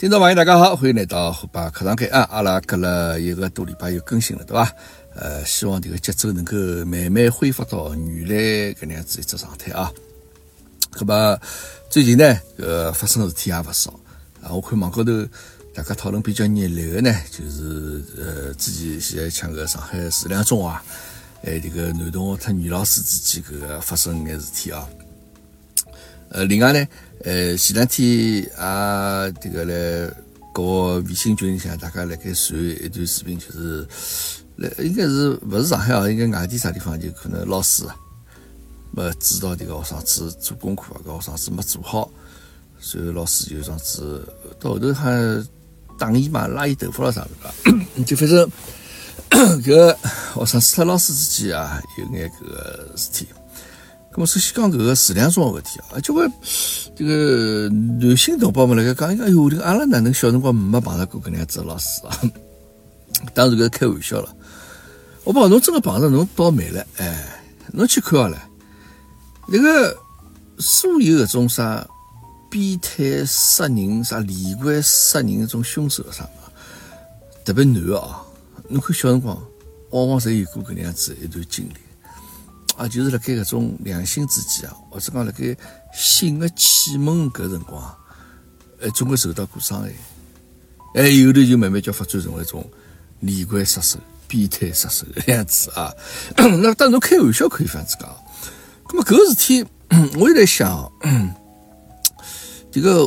听众朋友，大家好，欢迎来到虎爸课堂开啊！阿拉隔了一个多礼拜又更新了，对吧？呃，希望这个节奏能够慢慢恢复到原来搿能样子一只状态啊。那么最近呢，呃，发生的事体也勿少啊。我看网高头大家讨论比较热烈的呢，就是呃，之前现在讲个上海市两中啊，哎，这个男同学和女老师之间搿个发生眼事体啊。呃，另外呢，呃，前两天啊，这个来搞微信群里向，大家辣盖传一段视频，就是来应该是勿是上海啊，应该外地啥地方，就可能老师，没指导这个学生子做功课啊，搿学生子没做好，所以老师就这样子到后头还打伊嘛，拉伊头发了啥个，就反正 搿学生子和老师之间啊，有眼搿个事体。咁么，首先讲搿个质量中个问题啊，交关这个男性同胞们辣盖讲，哎哟，这个阿拉哪能小辰光没碰到过搿能样子老师啊？当然搿是开玩笑了。我讲侬真个碰着，侬倒霉了，哎，侬去看好了，那个所有搿种啥变态杀人、啥连环杀人搿种凶手啥，特别男个啊，侬看小辰光往往侪有过搿能样子一段经历。啊，就是辣盖搿种两性之间啊，或者讲辣盖性的启蒙搿辰光，哎，总归受到过伤害，哎，有的就慢慢叫发展成为一种连环杀手、变态杀手个样子啊。那当然开玩笑可以这样子讲，那么搿个事体，我也在想，这个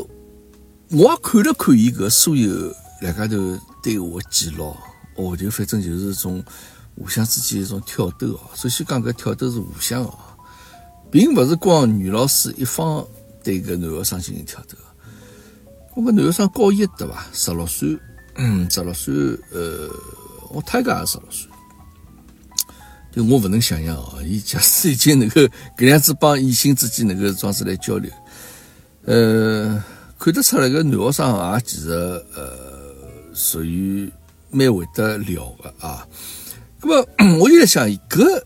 我也看了看伊搿所有两家头对话记录，哦，就反正就是种。互相之间一种挑逗哦。首先讲搿挑逗是互相哦，并勿是光女老师一方对搿男学生进行挑逗。我搿男学生高一对伐？十六岁，嗯，十六岁，呃，我太家也十六岁，就我勿能想象哦，伊假使已经能够搿样子帮异性之间能够装子来交流，呃，看得出来搿男学生也其实呃属于蛮会得聊个啊。那么 我就在想，搿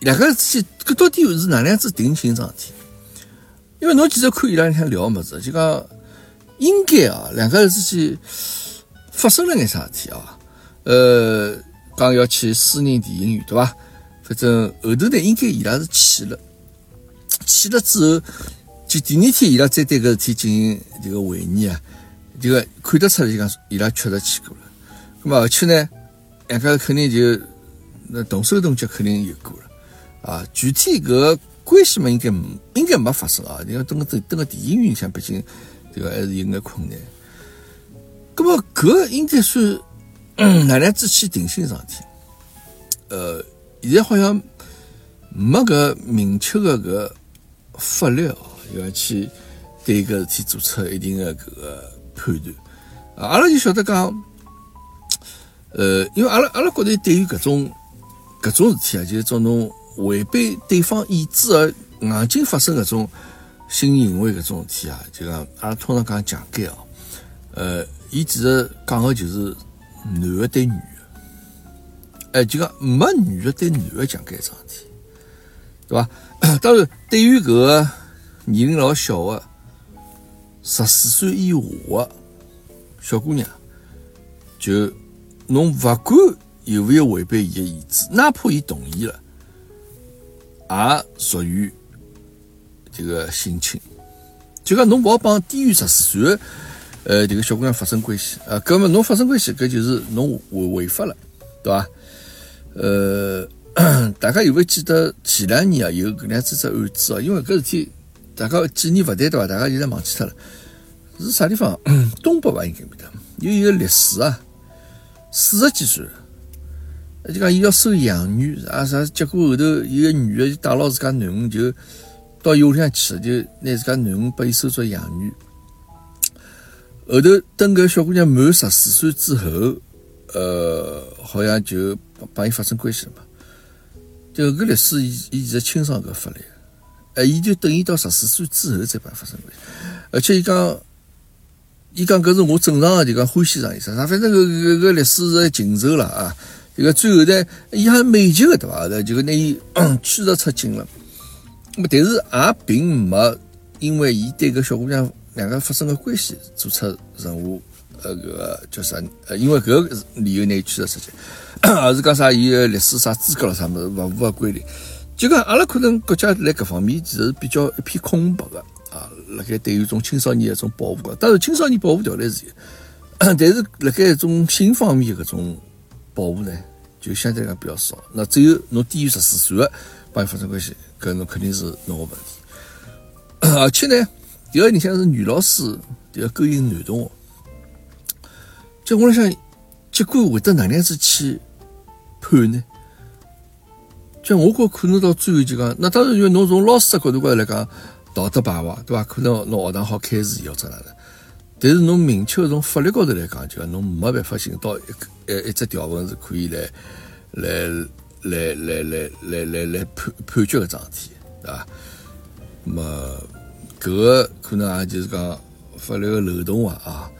两个事体，搿到底是哪能样子定性桩事体？因为侬其实看伊拉向聊么子，就讲应该啊，两个人之间发生了眼啥事体啊？呃，讲要去私人电影院，对伐？反正后头呢，应该伊拉是去了，去了之后，就第二天伊拉再对搿事体进行这个会议啊，这个看得出来就讲伊拉确实去过了。那么而且呢，两个肯定就。那动手动脚肯定有过了，啊，具体搿关系嘛，应该应该没发生啊。你要等个等等个电影院里向，毕竟这个还是有眼困难。那么搿应该算 哪能子去定性上体？呃，现在好像没个明确的搿法律啊，要去对搿事体做出一定的搿个判断。阿拉就晓得讲，呃，因为阿拉阿拉觉得对于搿种。搿种事体啊，就是种侬违背对方意志而硬劲发生搿种性行为搿种事体啊，就讲阿拉通常讲强奸哦，呃，伊其实讲个就是男的对女的，哎，就讲没女的对男的强奸桩事体，对伐？当然，对于搿个年龄老小的十四岁以下的小姑娘，就侬勿管。有没有违背伊的意志？哪怕伊同意了，也属于这个性侵。就讲侬勿好帮低于十四岁呃这个小姑娘发生关系啊，搿么侬发生关系，搿就是侬违违法了，对伐？呃，大家有没有记得前两年啊有搿样子只案子啊？因为搿事体大家记忆勿对对伐？大家现在忘记脱了，是啥地方？东北伐？应该没得，有一个律师啊，四十几岁。就讲伊要收养女啊啥，结果后头有个女的就带牢自家囡恩就到伊屋里向去，就拿自家囡恩拨伊收做养女。后头等搿小姑娘满十四岁之后，呃，好像就帮伊发生关系了嘛。就搿律师伊伊其实清爽搿法律，哎，伊就等伊到十四岁之后再帮伊发生关系，而且伊讲，伊讲搿是我正常个就讲欢喜上意思，啥反正搿搿搿律师是禽兽了啊。这个最后呢，伊还美极个对伐？就就拿伊驱逐出境了。那么，但是也并没因为伊对搿小姑娘两个发生个关系做出任何呃个叫啥？呃，因为搿个理由内驱逐出境，而是讲啥？伊个历史啥资格了啥物事勿符合规定。就讲阿拉可能国家辣搿方面其实是比较一片空白个啊，辣盖对于种青少年一种保护个，当然青少年保护条例是有，但是辣盖一种性方面搿种保护呢，就相对来讲比较少。那只有侬低于十四岁个帮伊发生关系，搿侬肯定是侬个问题。而且呢，第二你像是女老师要勾引男同学，就我辣想，结果会得哪能样子去判呢？就我觉可能到最后就讲，那当然因为侬从老师的角度高头来讲，道德败坏，对伐？可能侬学堂好开除伊或者哪能？但是侬明确从法律高头来讲，就讲侬没办法寻到一个呃一只条文是可以来来来来来来来来判判决个桩事体，对伐？那么搿个可能也就是讲法律个漏洞啊啊！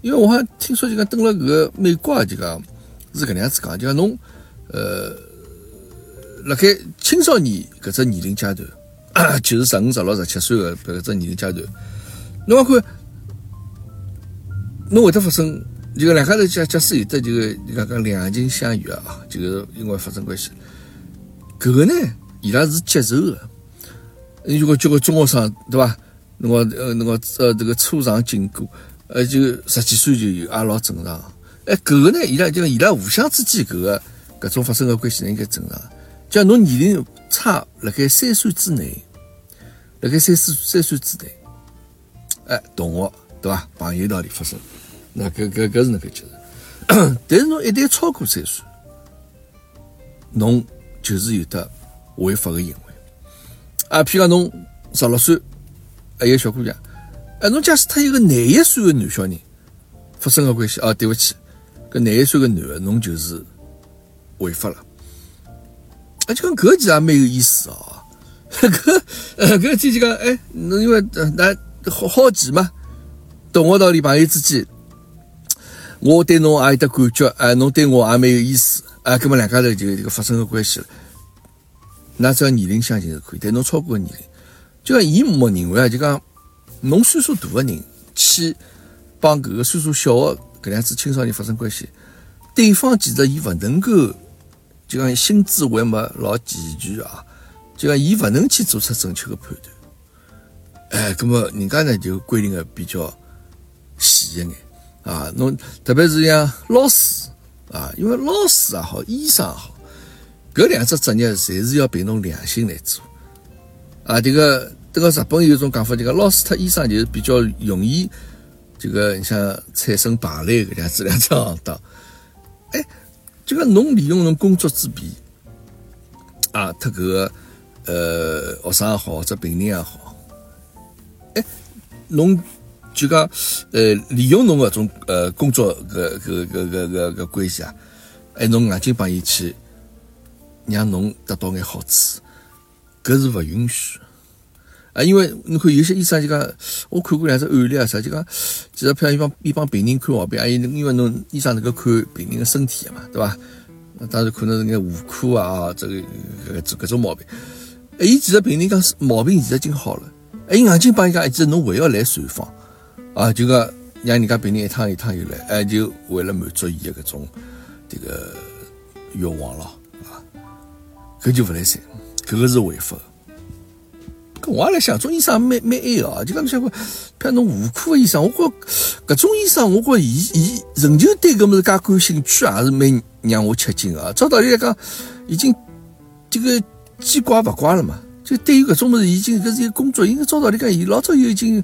因为我好像听说就讲登了搿个美国啊就讲是搿能样子讲，就讲侬呃。辣盖青少年搿只年龄阶段，就是十五、十六、十七岁个搿只年龄阶段，侬看，侬会得发生，就两家头假假使有得就个讲讲两情相悦啊，就是因为发生关系，搿个呢，伊拉是接受的。如果叫个中学生对伐？侬个呃侬个呃这个初尝禁果，呃就十几岁就有，也老正常。哎，搿个呢，伊拉就伊拉互相之间搿个搿种发生个关系呢，应该正常。叫侬年龄差，辣盖三岁之内，辣盖三四三岁之内，哎，同学对伐？朋友道理发生，那搿搿搿是能够接受。但是侬一旦超过三岁，侬就是有的违法个行为。啊，譬如讲侬十六岁，还有小姑娘，哎，侬假使他一个廿一岁个男小人发生个关系，啊，对勿起，搿廿一岁个男个，侬就是违法了。啊，就讲搿其实也蛮有意思哦。搿呃，搿天就讲，哎，侬因为那好好奇嘛，同学道理朋友之间，我对侬也有得感觉，哎，侬对我也蛮有意思，啊，搿么两家头就这个发生个关系了。那只要年龄相近就可以，但侬超过个年龄，就讲伊默认为啊，就讲侬岁数大个人去帮搿个岁数小个搿样子青少年发生关系，对方其实伊勿能够。就讲心智还没老健全啊，就讲伊勿能去做出正确个判断，哎，那么人家呢就规定个比较细一眼啊，侬特别是像老师啊，因为老师也好，医生也好，搿两只职业侪是要凭侬良心来做啊。这个这个日本有种讲法，就讲老师和医生就是比较容易，这个你像产生败类搿样子两只行当，哎。就讲侬利用侬工作之便啊，特搿个呃学生也好，或者病人也好，哎，侬就讲呃利用侬搿种呃工作搿搿搿搿搿关系啊，哎，侬硬劲帮伊去让侬得到眼好处，搿是勿允许。啊，因为侬看有些医生就讲，我看过两只案例啊，啥就讲，其实譬如一帮一帮病人看毛病，啊，因因为侬医生能够看病人的身体嘛，对伐？那当然可能是眼妇科啊，这个搿搿种毛病。哎，伊其实病人讲毛病其实已经好了，哎，硬劲帮伊讲，其实侬还要来随访啊，就讲让人家病人一趟一趟又来，哎，就为了满足伊的搿种这个愿望咯，啊，搿就勿来三，搿个是违法。搿我也来想，种医生蛮蛮爱哦，就讲侬想过，如侬妇科个医生，我觉搿种医生，我觉伊伊仍旧对搿么子介感兴趣，也是蛮让我吃惊啊。照道理来讲，已经这个见怪不怪了嘛。就对于搿种么子，已经搿是一个工作，应该照道理讲，伊老早就已经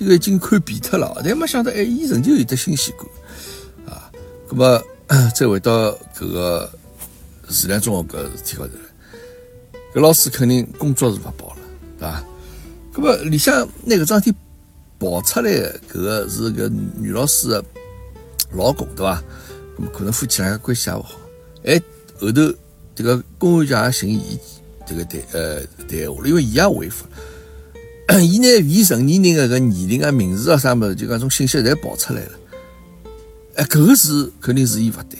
这个已经看扁脱了，但没想到，哎，伊仍旧有得新鲜感啊。葛么 再回到搿个自然中学搿事体高头，搿老师肯定工作是勿保了。对伐？搿么里向那个桩事体爆出来，搿个是个女老师的老公，对伐？搿么可能夫妻两个关系也勿好。哎，后头这个公安局也寻伊这个谈呃谈话了，因为伊也违法。伊呢未成年人的搿年龄啊、名字啊啥物事，就讲种信息侪爆出来了。哎，搿个是肯定是伊勿对。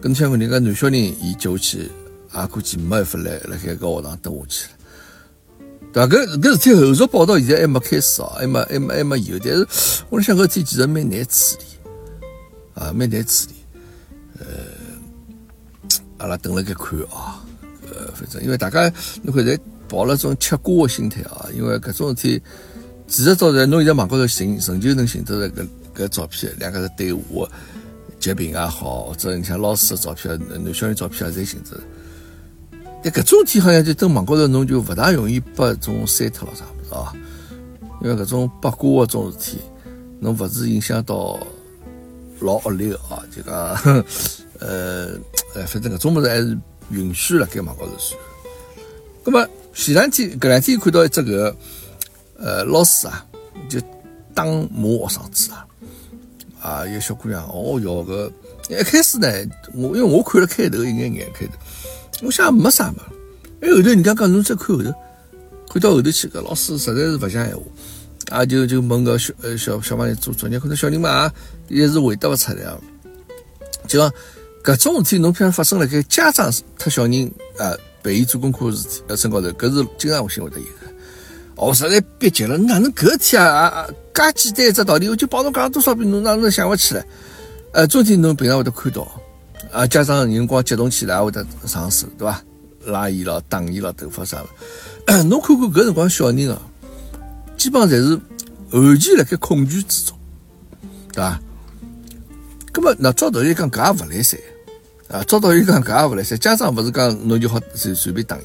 跟像讲人家男小人，伊接下去也估计没办法来辣盖搿学堂蹲下去了。对伐？搿搿事体后续报道现在还没开始哦，还没还没还没有。但是我想搿事体其实蛮难处理，啊，蛮难处理。呃，阿拉等了该看啊。呃，反正因为大家侬看在抱了种吃瓜的心态啊，因为搿种事体，其实早在侬现在网高头寻，仍旧能寻到搿搿照片，两个人对话，截屏也好，或者你像老师的照片、男小人照片也，侪寻着。但搿种事体好像就登网高头，侬就勿大容易被种删脱了啥物事啊？因为搿种八卦搿种事体，侬勿是影响到老恶劣个啊？就讲，呃，呃，反正搿种物事还是允许辣盖网高头传。葛末前两天搿两天看到一只搿呃老师啊，就打骂学生子啊，啊，一个小姑娘，哦哟搿一开始呢，我因为我看了开头一眼眼开头。我想没啥嘛，哎后头人家讲侬再看后头，看到后头去，搿老师实在是勿讲闲话，啊就就问搿小呃小小朋友做作业，可能小人嘛也是回答勿出来啊。就讲搿种事体，侬譬如发生辣盖家长特小人啊陪伊做功课事体呃身高头，搿是经常我心会得有个。哦，实在憋急了，哪能搿事体啊啊介简单一只道理，我就帮侬讲了多少遍，侬哪能想勿起来？呃，总体侬平常会得看到。啊，家长有辰光激动起来，会得上手，对伐？拉伊了，打伊了，头发啥了？侬看看搿辰光小人啊，基本上侪是完全辣盖恐惧之中，对伐？葛末那照道理讲，搿也勿来三啊！照道理讲，搿也勿来三。家长勿是讲侬就好随随便打伊，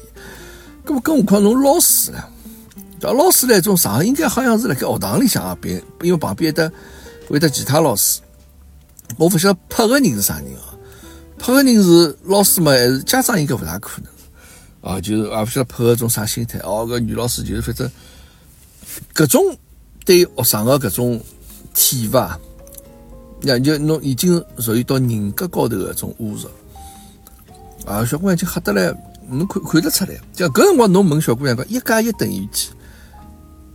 葛末更何况侬老师呢？对老师来种上应该好像是辣盖学堂里向啊，边因为旁边得会得其他老师，我勿晓得拍个人是啥人啊？拍个人是老师嘛，还是家长应该勿大可能啊？就是也勿晓得拍个种啥心态哦。搿女老师就是反正搿种对学生个搿种体罚，那就侬已经属于到人格高头个种侮辱啊！小姑娘就吓得来，侬看看得出来。就搿辰光侬问小姑娘讲一加一等于几，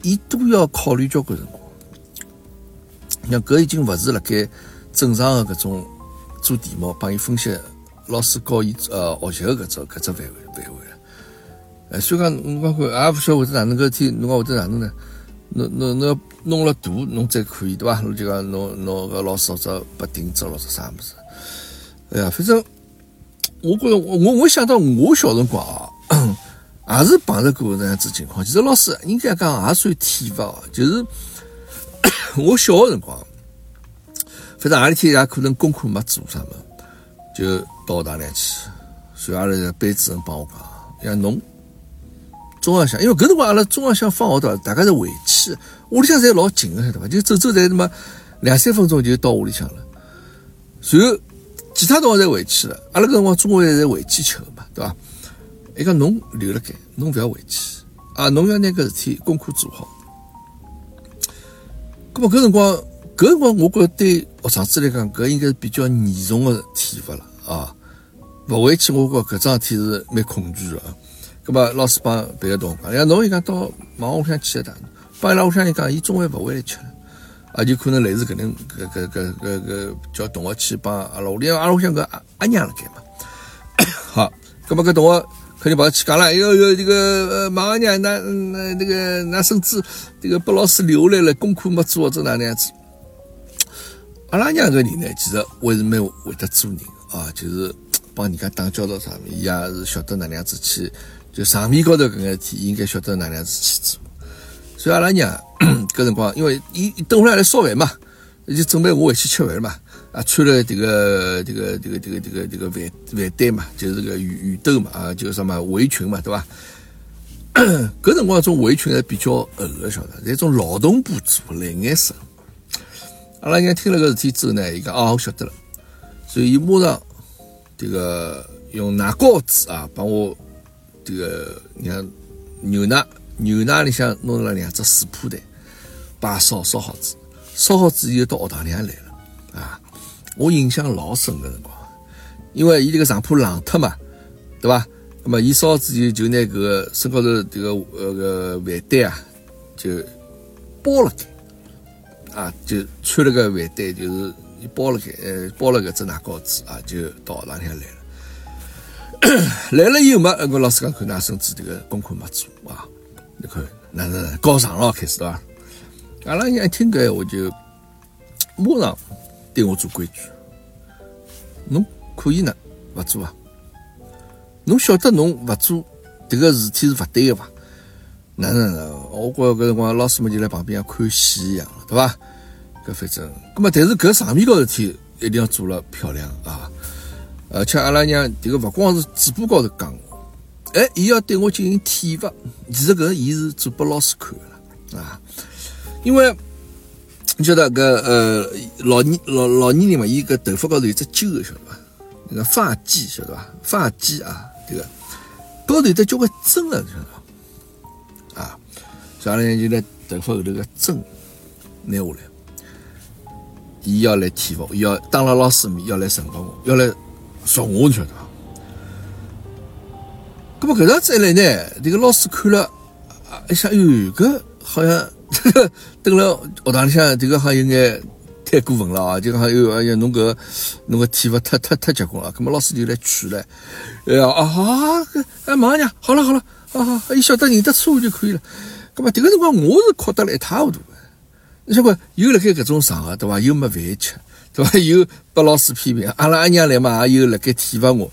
伊都要考虑交关辰光。像搿已经勿是辣盖正常的搿种。做题目帮伊分析，老师教伊呃学习的搿只搿只范围范围了。呃，所以讲侬讲看也勿晓得会得哪能搿天，侬讲会得哪能呢？侬侬侬弄了大，侬再可以对伐？侬就讲侬侬搿老师或者拨定责或者啥物事。哎呀，反正我觉着我我想到我小辰光啊，也是碰着过这样子情况。其实老师应该讲也算体罚哦，就是 我小个辰光。反正何里天也可能功课没做啥么，就到学堂里去。随后阿拉班主任帮我讲，像侬中浪向，因为搿辰光阿拉中浪向放学的，大家是回去，屋里向侪老近个，晓得伐？就走走才他妈两三分钟就到屋里向了。随后其他同学侪回去了，阿拉搿辰光中午侪回去吃个嘛，对伐？伊讲侬留辣盖，侬勿要回去啊！侬要拿搿事体功课做好。咾么搿辰光。搿辰光，我觉着对学生子来讲，搿应该是比较严重的体罚了啊！勿回去，我觉搿桩事体是蛮恐惧的。葛末老师帮别个同学讲，像侬伊讲到忙屋里向去一趟，帮伊拉屋里向人讲，伊中午勿回来吃了，啊，就可能类似搿能搿搿搿搿搿叫同学去帮阿拉屋里，阿拉屋里向搿阿阿娘辣盖嘛。好，葛末搿同学肯定跑去讲了，哟哟，这个呃马阿娘，㑚那那个㑚孙子这个被老师留来了，功课没做，或者哪能样子？阿拉娘搿人呢，其实还是蛮会得做人啊，就是帮人家打交道啥物事，伊也是晓得哪能样子去，就场面高头搿眼事体，应该晓得哪能样子去做。所以阿拉娘搿辰光，因为伊等会来来烧饭嘛，就准备我回去吃饭嘛，啊，穿了这个这个这个这个这个这个饭饭袋嘛，就是这个雨雨兜嘛，啊，就什么围裙嘛，对伐？搿辰光种围裙还比较厚个，晓得，那种劳动布做，蓝颜色。阿拉娘听了个事体之后呢，伊讲哦，我晓得了，所以伊马上这个用奶膏子啊，帮我这个让牛奶牛奶里向弄了两只水铺蛋，把烧烧好子，烧好子以后到学堂里向来了啊，我印象老深个辰光，因为伊这个上铺冷脱嘛，对吧？那么伊烧好子就就拿个身高头迭个呃个饭袋啊，就包了开。啊，就穿了个饭袋，就是伊包了开，呃，包了个只奶糕子啊，就到学堂里向来了。来了以后嘛，我老师讲看，㑚孙子迭个功课没做啊，你看，那是高尚了，开始对伐？阿拉娘一听搿话就马上对我做规矩，侬可以呢勿做啊？侬晓得侬勿做迭个事体是勿对个伐？哪能哪？我觉搿辰光老师们就辣旁边像看戏一样，对伐？搿反正，葛末但是搿上面高事体一定要做了漂亮啊！而且阿拉娘迭个勿光是嘴巴高头讲，哎，伊要对我进行体罚。其实搿伊是做拨老师看个啦啊，因为你晓得搿呃老年老老年人嘛，伊搿头发高头有只揪个，晓得伐？那个发髻晓得伐？发髻啊，迭个高头有得交关针个，晓得伐？啊，所以阿拉就拿头发后头个针拿下来，伊要来体罚，要当了老师面要来惩罚我，要来。说我，晓得伐？那么搿趟子一来呢，这个老师看了，啊，一想，哟，搿好像 这个等了学堂里向，这个好像有眼太过分了啊！就讲哟，哎呀，侬搿侬个体罚太太太结棍了。那么老师就来劝了，哎呀，啊，好，哎，马娘，好了好了，啊好，伊晓得认得错误就可以了。那么迭个辰光，我是哭得了一塌糊涂。你晓得，又辣盖搿种场合，对伐？又没饭吃。对伐？又被老师批评，阿拉阿娘来嘛，也有辣盖体罚我，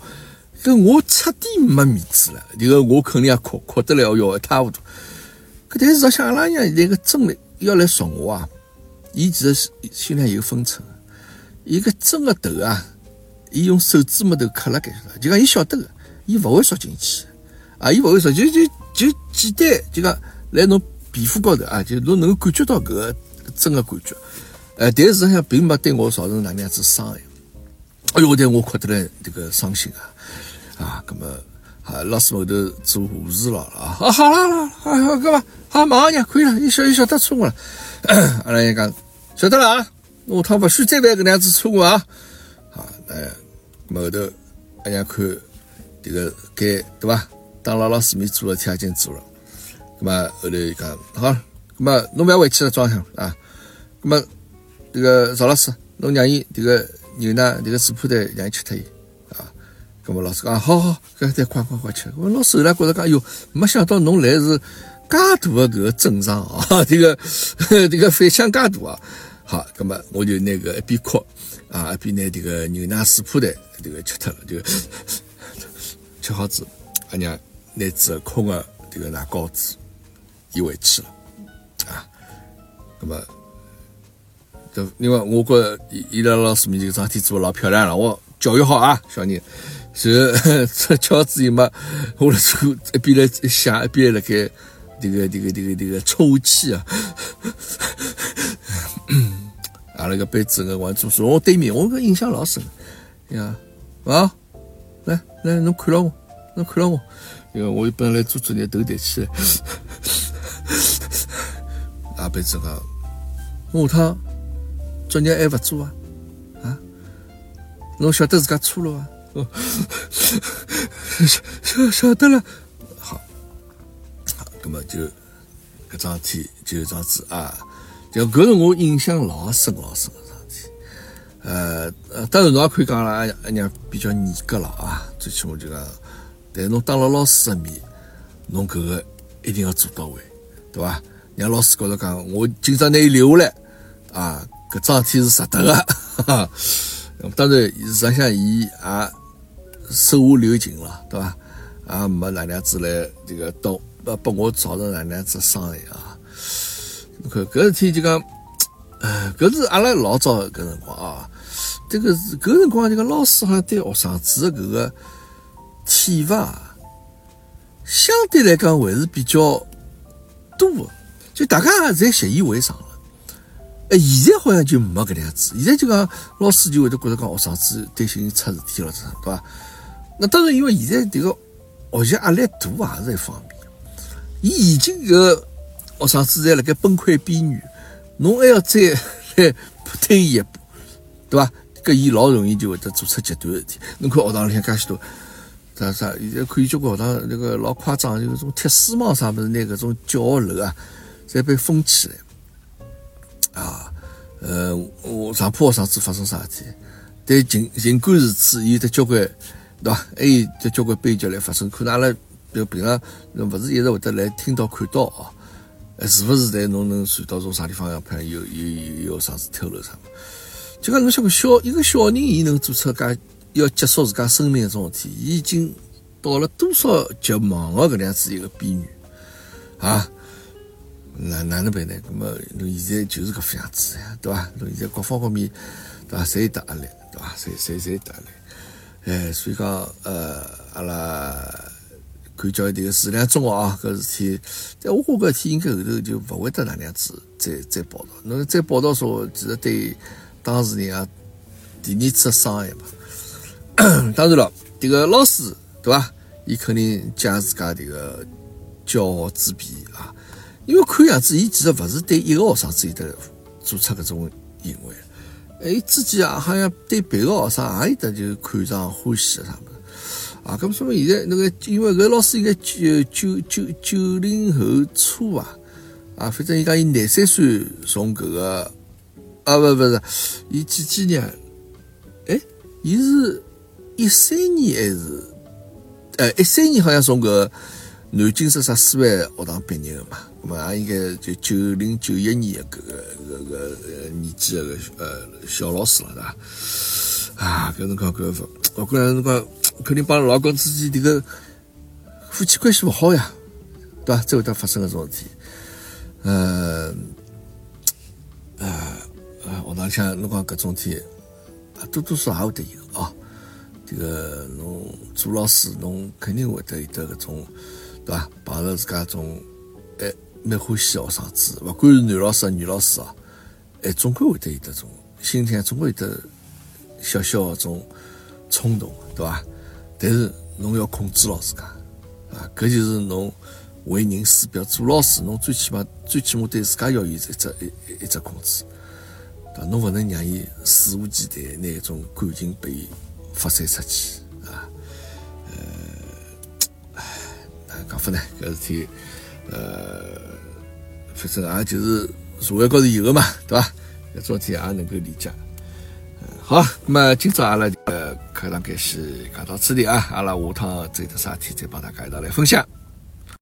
搿我彻底没面子了。迭个我肯定要哭，哭得来哦哟一塌糊涂。搿但是实想阿拉阿娘那个针来要来说我啊，伊其实心里有分寸。伊个针个头啊，伊用手指木头磕了盖，就讲伊晓得个，伊勿会缩进去。啊，伊勿会缩，就就就简单，就讲来侬皮肤高头啊，就侬能够感觉到搿个针个感觉。呃，但是像并没对我造成哪能样子伤害。哎呦，对我哭得来这个伤心啊！啊，那么啊，老师后头做护士了啊！啊，好了好了，好，好，干嘛？好，马上讲可以了，你晓你晓得错误了。阿拉讲晓得了啊，下趟不许再犯搿能样子错误啊！好，哎，后头阿娘看这个该对吧？当了老师面做了，天已经做了。那么后头讲好，那么侬不要回去了，装上啊。那么。这个赵老师，侬让伊这个牛奶，这个水铺蛋让伊吃脱伊。咁么老师讲，好好，搿再快快快吃。我老师后来觉着讲，哟，没想到侬来是介大的搿个阵仗啊，这个这个反响介大啊。好，咁么我就那个一边哭啊，一边拿这个牛奶水铺蛋这个吃脱了，就吃好子，阿娘拿只空的这个奶糕子伊回去了啊。咁么。另外我觉伊伊拉老师面前桩事体做的老漂亮了，我教育好啊，小人。所以吃饺子以嘛，我来做一边来想，一边辣盖这个这个这个这个抽泣啊。阿拉个杯子个我坐坐我对面，我搿印象老深呀。啊，来来，侬看了我，侬看了我，因为我本来做作业头抬起来。阿杯子讲，下趟。作业还勿做啊？啊？侬晓得自家错了啊？哦，晓晓得了。好，好，那么就搿桩事体就这样子啊。就搿是我印象老深老深个桩事体。呃呃，当然侬也可以讲了，阿娘比较严格了啊。最起码就讲，但侬当了老师的面，侬搿个一定要做到位，对伐？让老师觉着讲，我今朝拿伊留下来啊。搿桩事体是值得个，哈哈，当然，实际上伊也手下留情了，对伐？啊没哪样子来这个到呃拨我造成哪样子伤害啊？你看搿事体就讲，呃，搿是阿拉老早搿辰光啊，这个是搿辰光这个老师好像对学生子的搿个体罚，相对来讲还是比较多的，就大家侪习以为常了。哎，现在好像就没搿能样子。现在就讲老师就会得觉得讲学生子担心出事体了，对伐？那当然，因为现在这个学习压力大也是一方面。伊已经搿学生子在辣盖崩溃边缘，侬还要再来 推伊一步，对伐？搿伊老容易就会得做出极端事体。侬看学堂里向介许多，啥啥？现在看交关学堂那个老夸张，就搿种铁丝网啥物事，拿搿种教学楼啊，侪被封起来。啊，呃，我上铺学生子发生啥事体？但尽尽管如此，有的交关，对伐？还有这交关悲剧来发生。可能阿拉就平常勿是一直会得来听到看到哦，是勿是在侬能传到从啥地方要判有有有有啥事跳楼啥就讲侬想个小一个小人，伊能做出介要结束自家生命搿种事体，伊已经到了多少绝望的搿能样子一个边缘啊？哪哪能办呢？那么侬现在就是搿副样子呀，对伐？侬现在各方各面对伐？侪有得压力，对伐？侪侪侪有得压力。哎，所以讲呃，阿拉。看叫迭个质量中啊，搿事体，但我觉搿事体应该后头就勿会得哪样子再再报道。侬再报道说，其实对当事人啊，第二次伤害嘛。当然了，迭个老师对伐？伊肯定讲自家迭个骄傲自卑啊，因为看样子伊其实勿是对一个学生子有得做出搿种行为，哎，自己啊好像对别个学生也有得就看上欢喜啥物事。啊，咁说明现在那个，因为搿老师应该九九九九零后初啊，啊，反正伊讲伊廿三岁从搿个，啊，勿勿是，伊几几年？哎，伊是一三年还是？呃，一三年好像从搿南京市啥师范学堂毕业的嘛，咁么也应该就九零九一年搿个搿个年纪个呃小老师了，对伐？啊，搿侬讲搿个，我觉着侬讲。肯定帮老公之间这个夫妻关系不好呀，对吧？才会得发生搿种事体。呃，呃，呃，学堂里向侬讲搿种事体，多多少少也会得有啊。这个侬做老师，侬肯定会得有得搿种，对吧？碰着自家种，哎，蛮欢喜学生子，勿管是男老师女老师啊，哎，总归会得有得种心里向总归有得小小的种冲动，对吧？但是侬要控制牢自家啊，搿就是侬为人师表。做老师，侬最起码最起码对自家要有一只一一只控制，对？侬勿能让伊肆无忌惮拿一种感情被发散出去讲法呢？搿事体，呃，反正也就是社会高头有的嘛，对伐？搿种事体也能够理解。好，那么今朝阿拉呃课堂开始讲到此地啊，阿拉下趟再有啥事体再帮大家一道来分享。